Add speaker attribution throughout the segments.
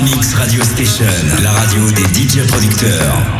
Speaker 1: Megamix Radio Station, la radio des DJ producteurs.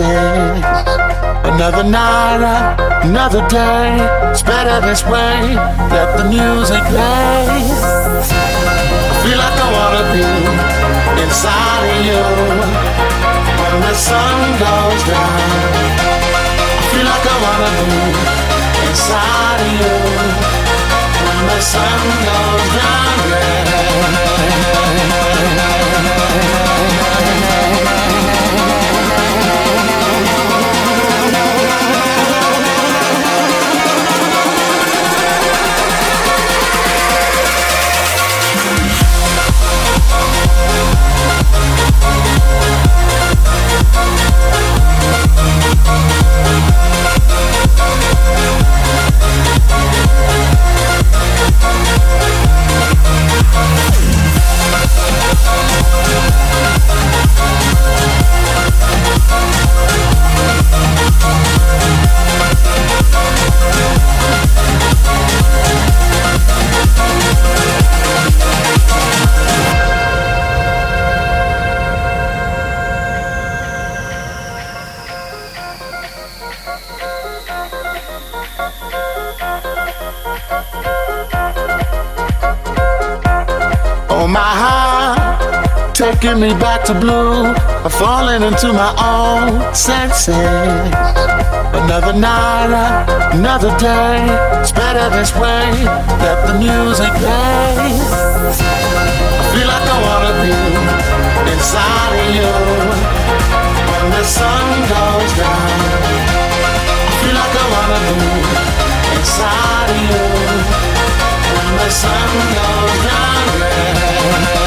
Speaker 2: Another night, another day. It's better this way. Let the music play. I feel like I wanna be inside of you when the sun goes down. I feel like I wanna be inside of you when the sun goes down. Yeah. send me back to blue. I'm falling into my own senses. Another night, another day. It's better this way. Let the music play. I feel like I wanna be inside of you. When the sun goes down, I feel like I wanna be
Speaker 3: inside of you. When the sun goes down. Yeah.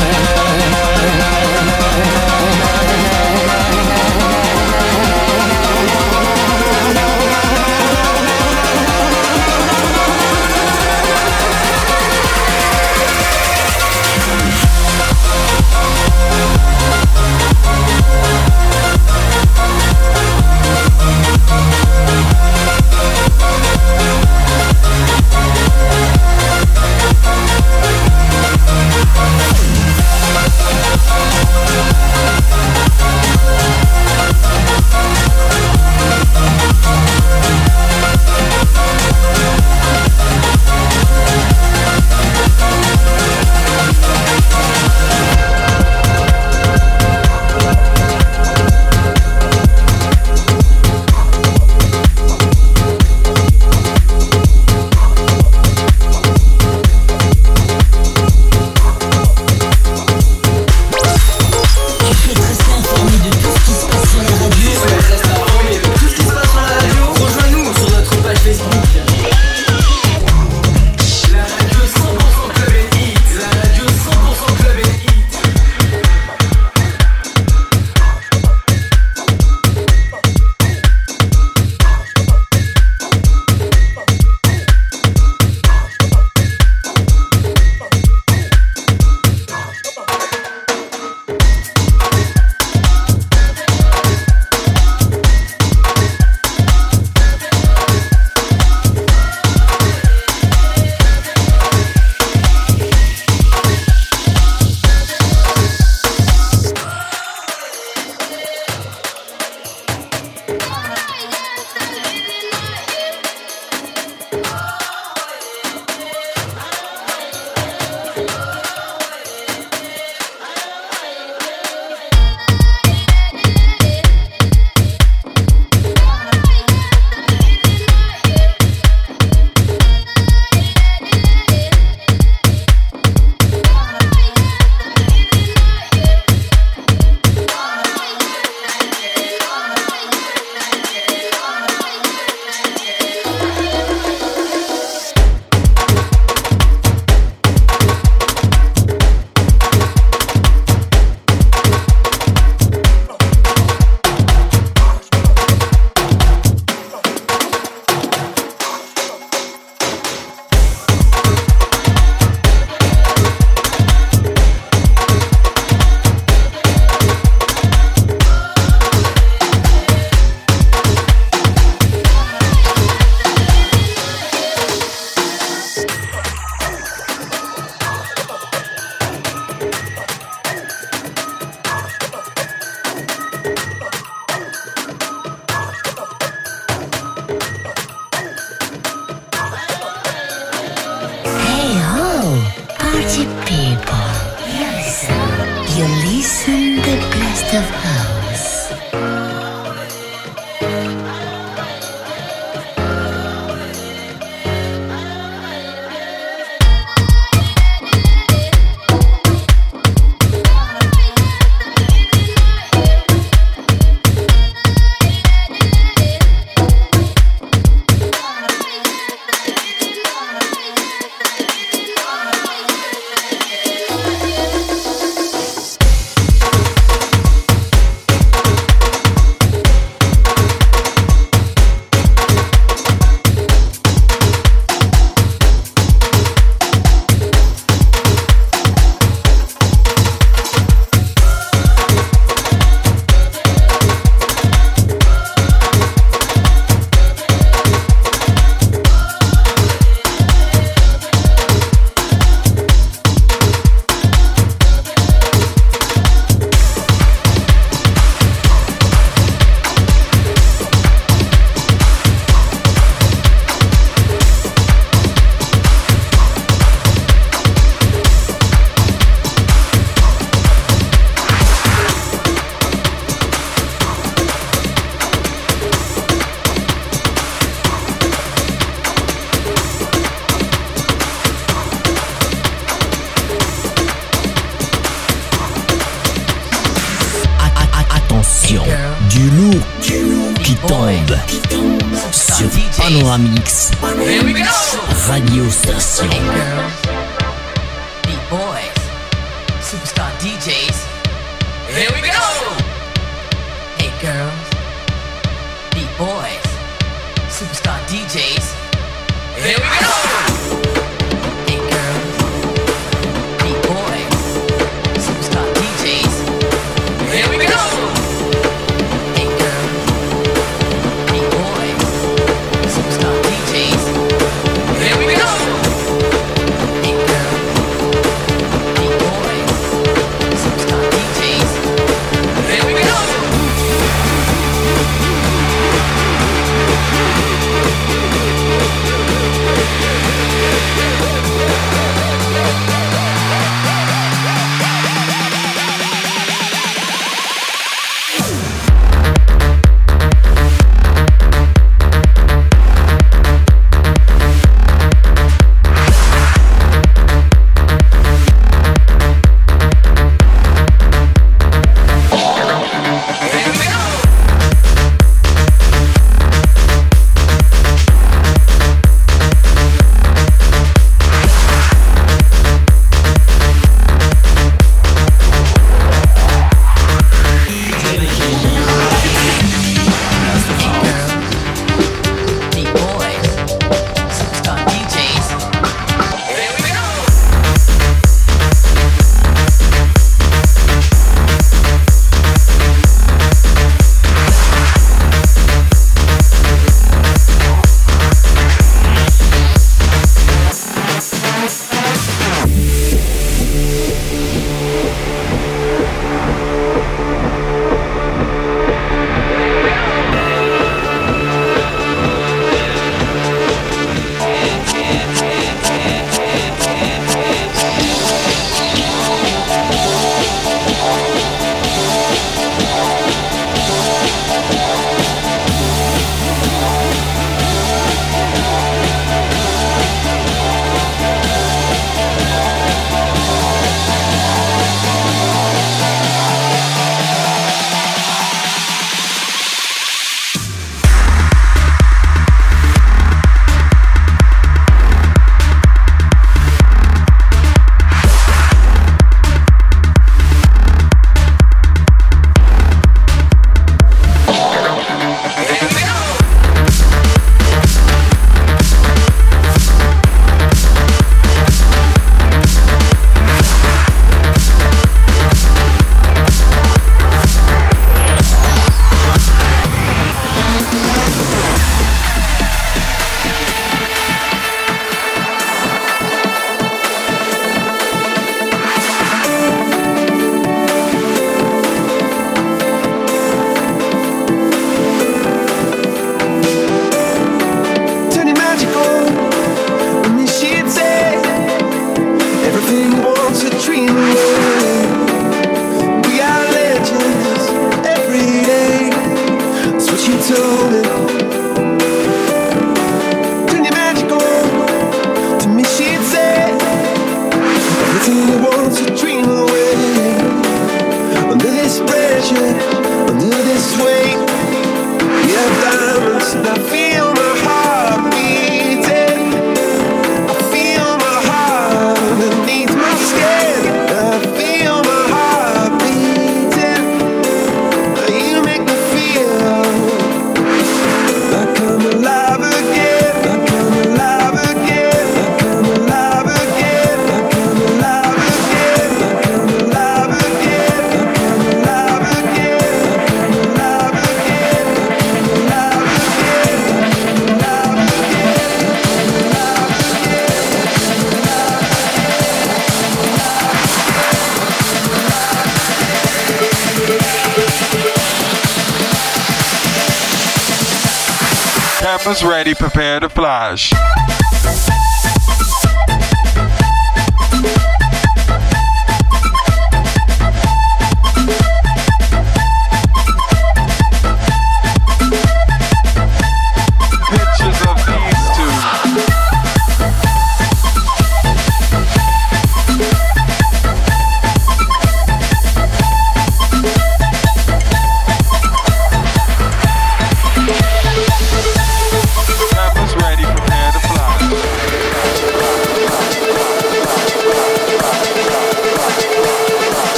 Speaker 3: Música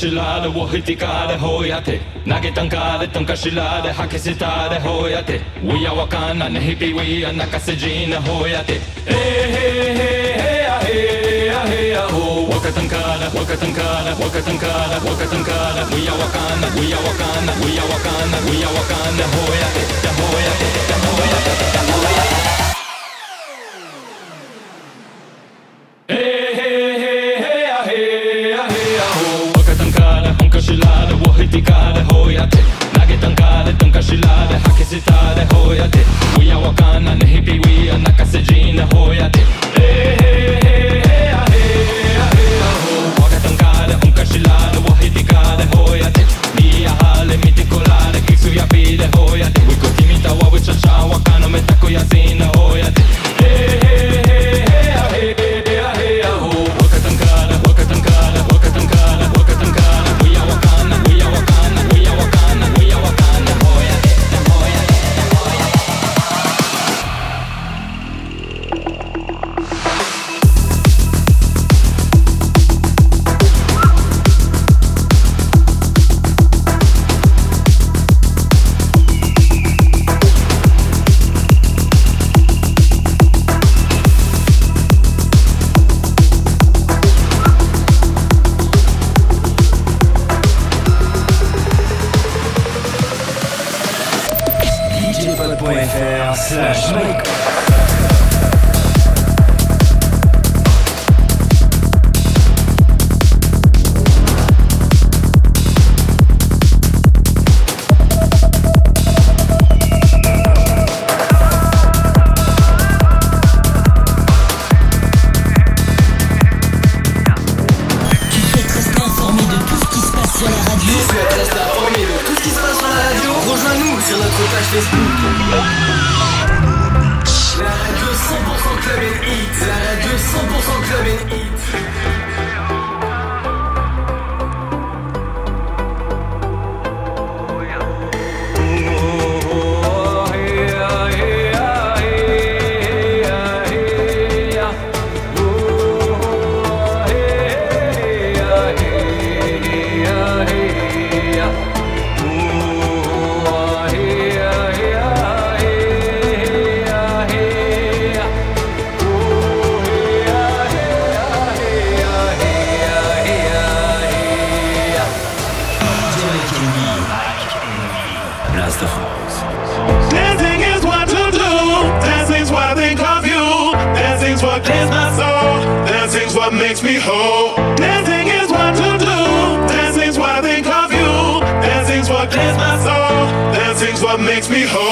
Speaker 3: شلال وهتي كاد هوياتي ناجتن كاد تنك شلال حكسي تاد هوياتي ويا وكان نهبي ويا نكسجين هوياتي هي هي هي هي هي هو وكتن كاد وكتن كاد وكتن كاد وكتن كاد ويا وكان ويا وكان ويا وكان ويا وكان هوياتي هوياتي هوياتي حكي ستارة هويتي ويا وكان نهبي ويا نكس جينا
Speaker 4: هويتي me home.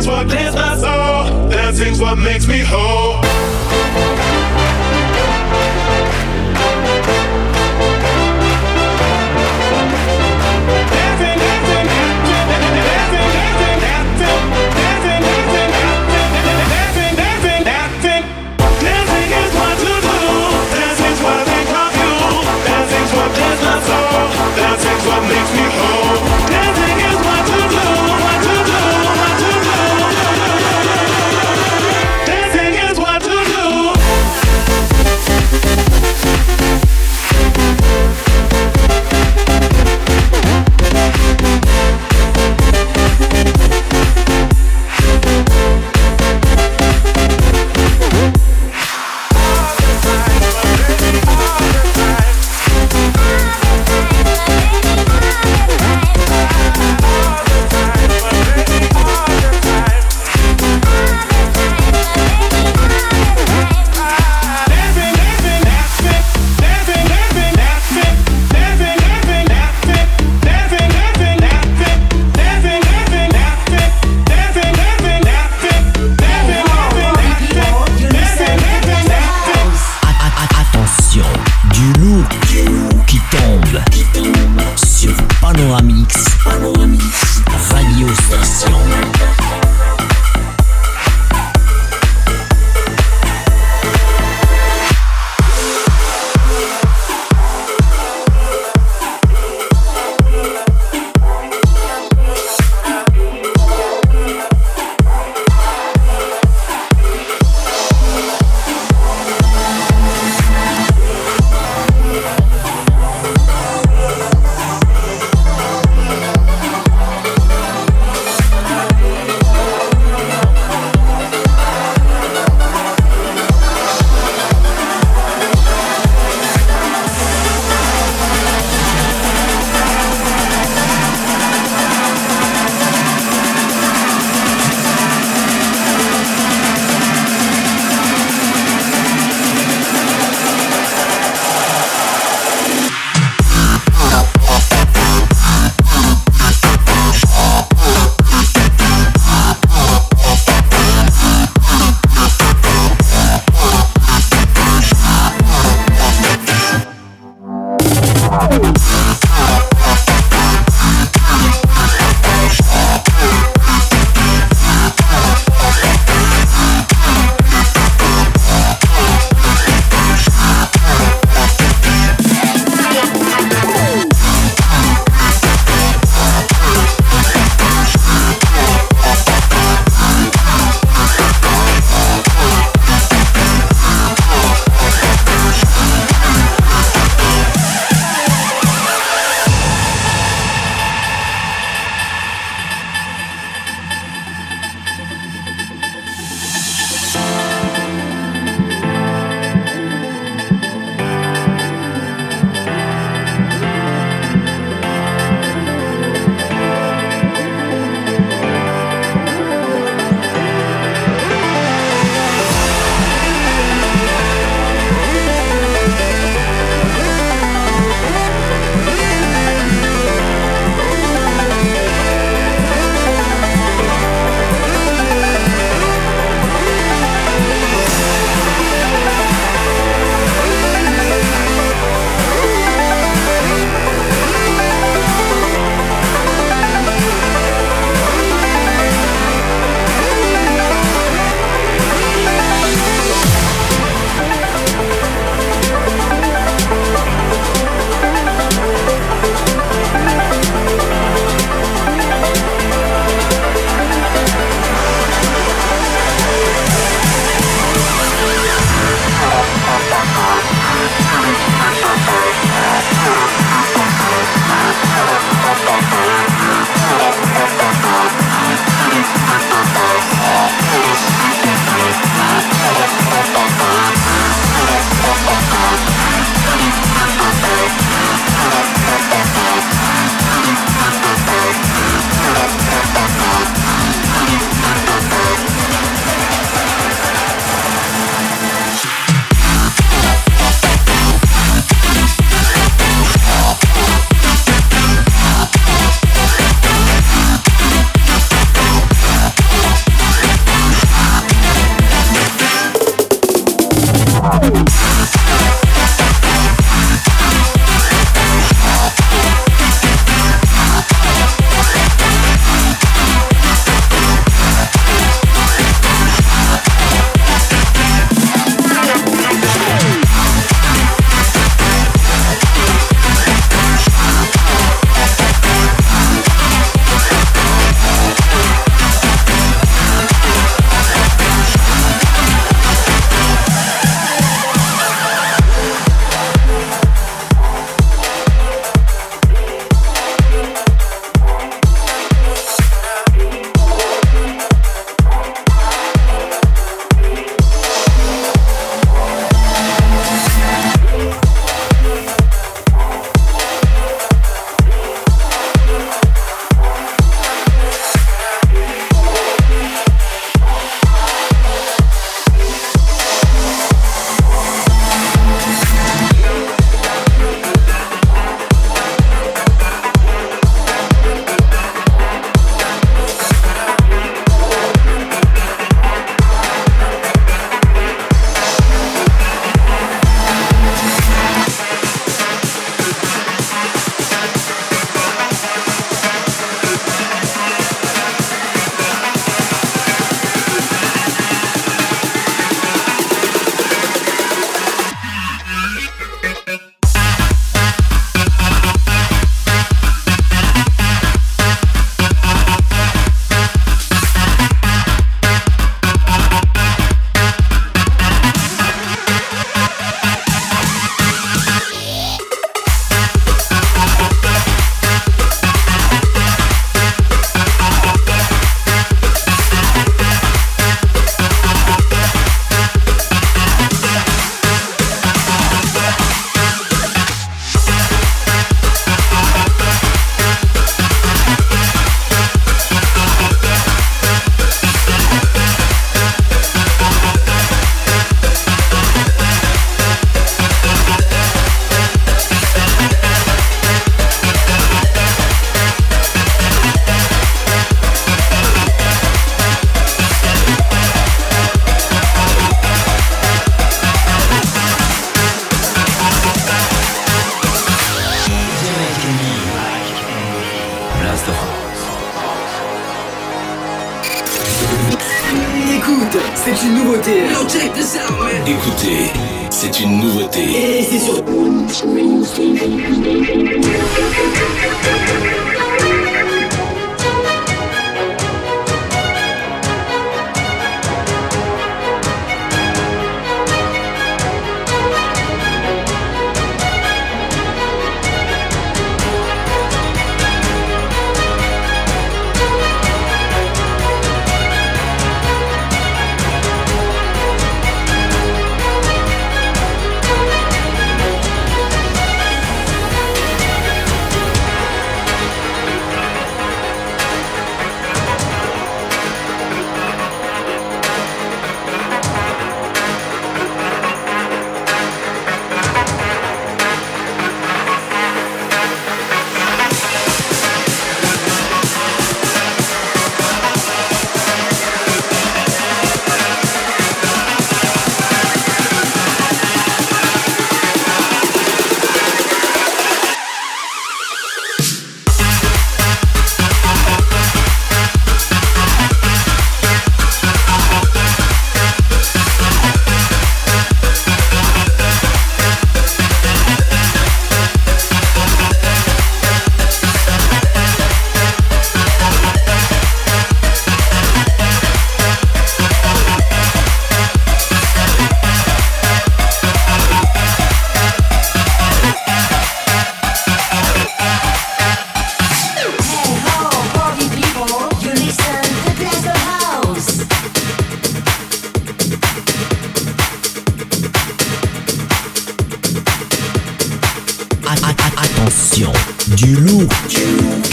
Speaker 4: Dancing's what blends my soul Dancing's what makes me whole.
Speaker 5: c'est une nouveauté.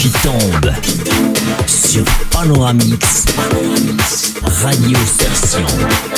Speaker 5: Qui tombe sur Panoramix Radio Station.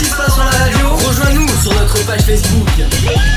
Speaker 6: ce qui se passe sur la
Speaker 7: radio. Rejoins-nous sur notre page Facebook.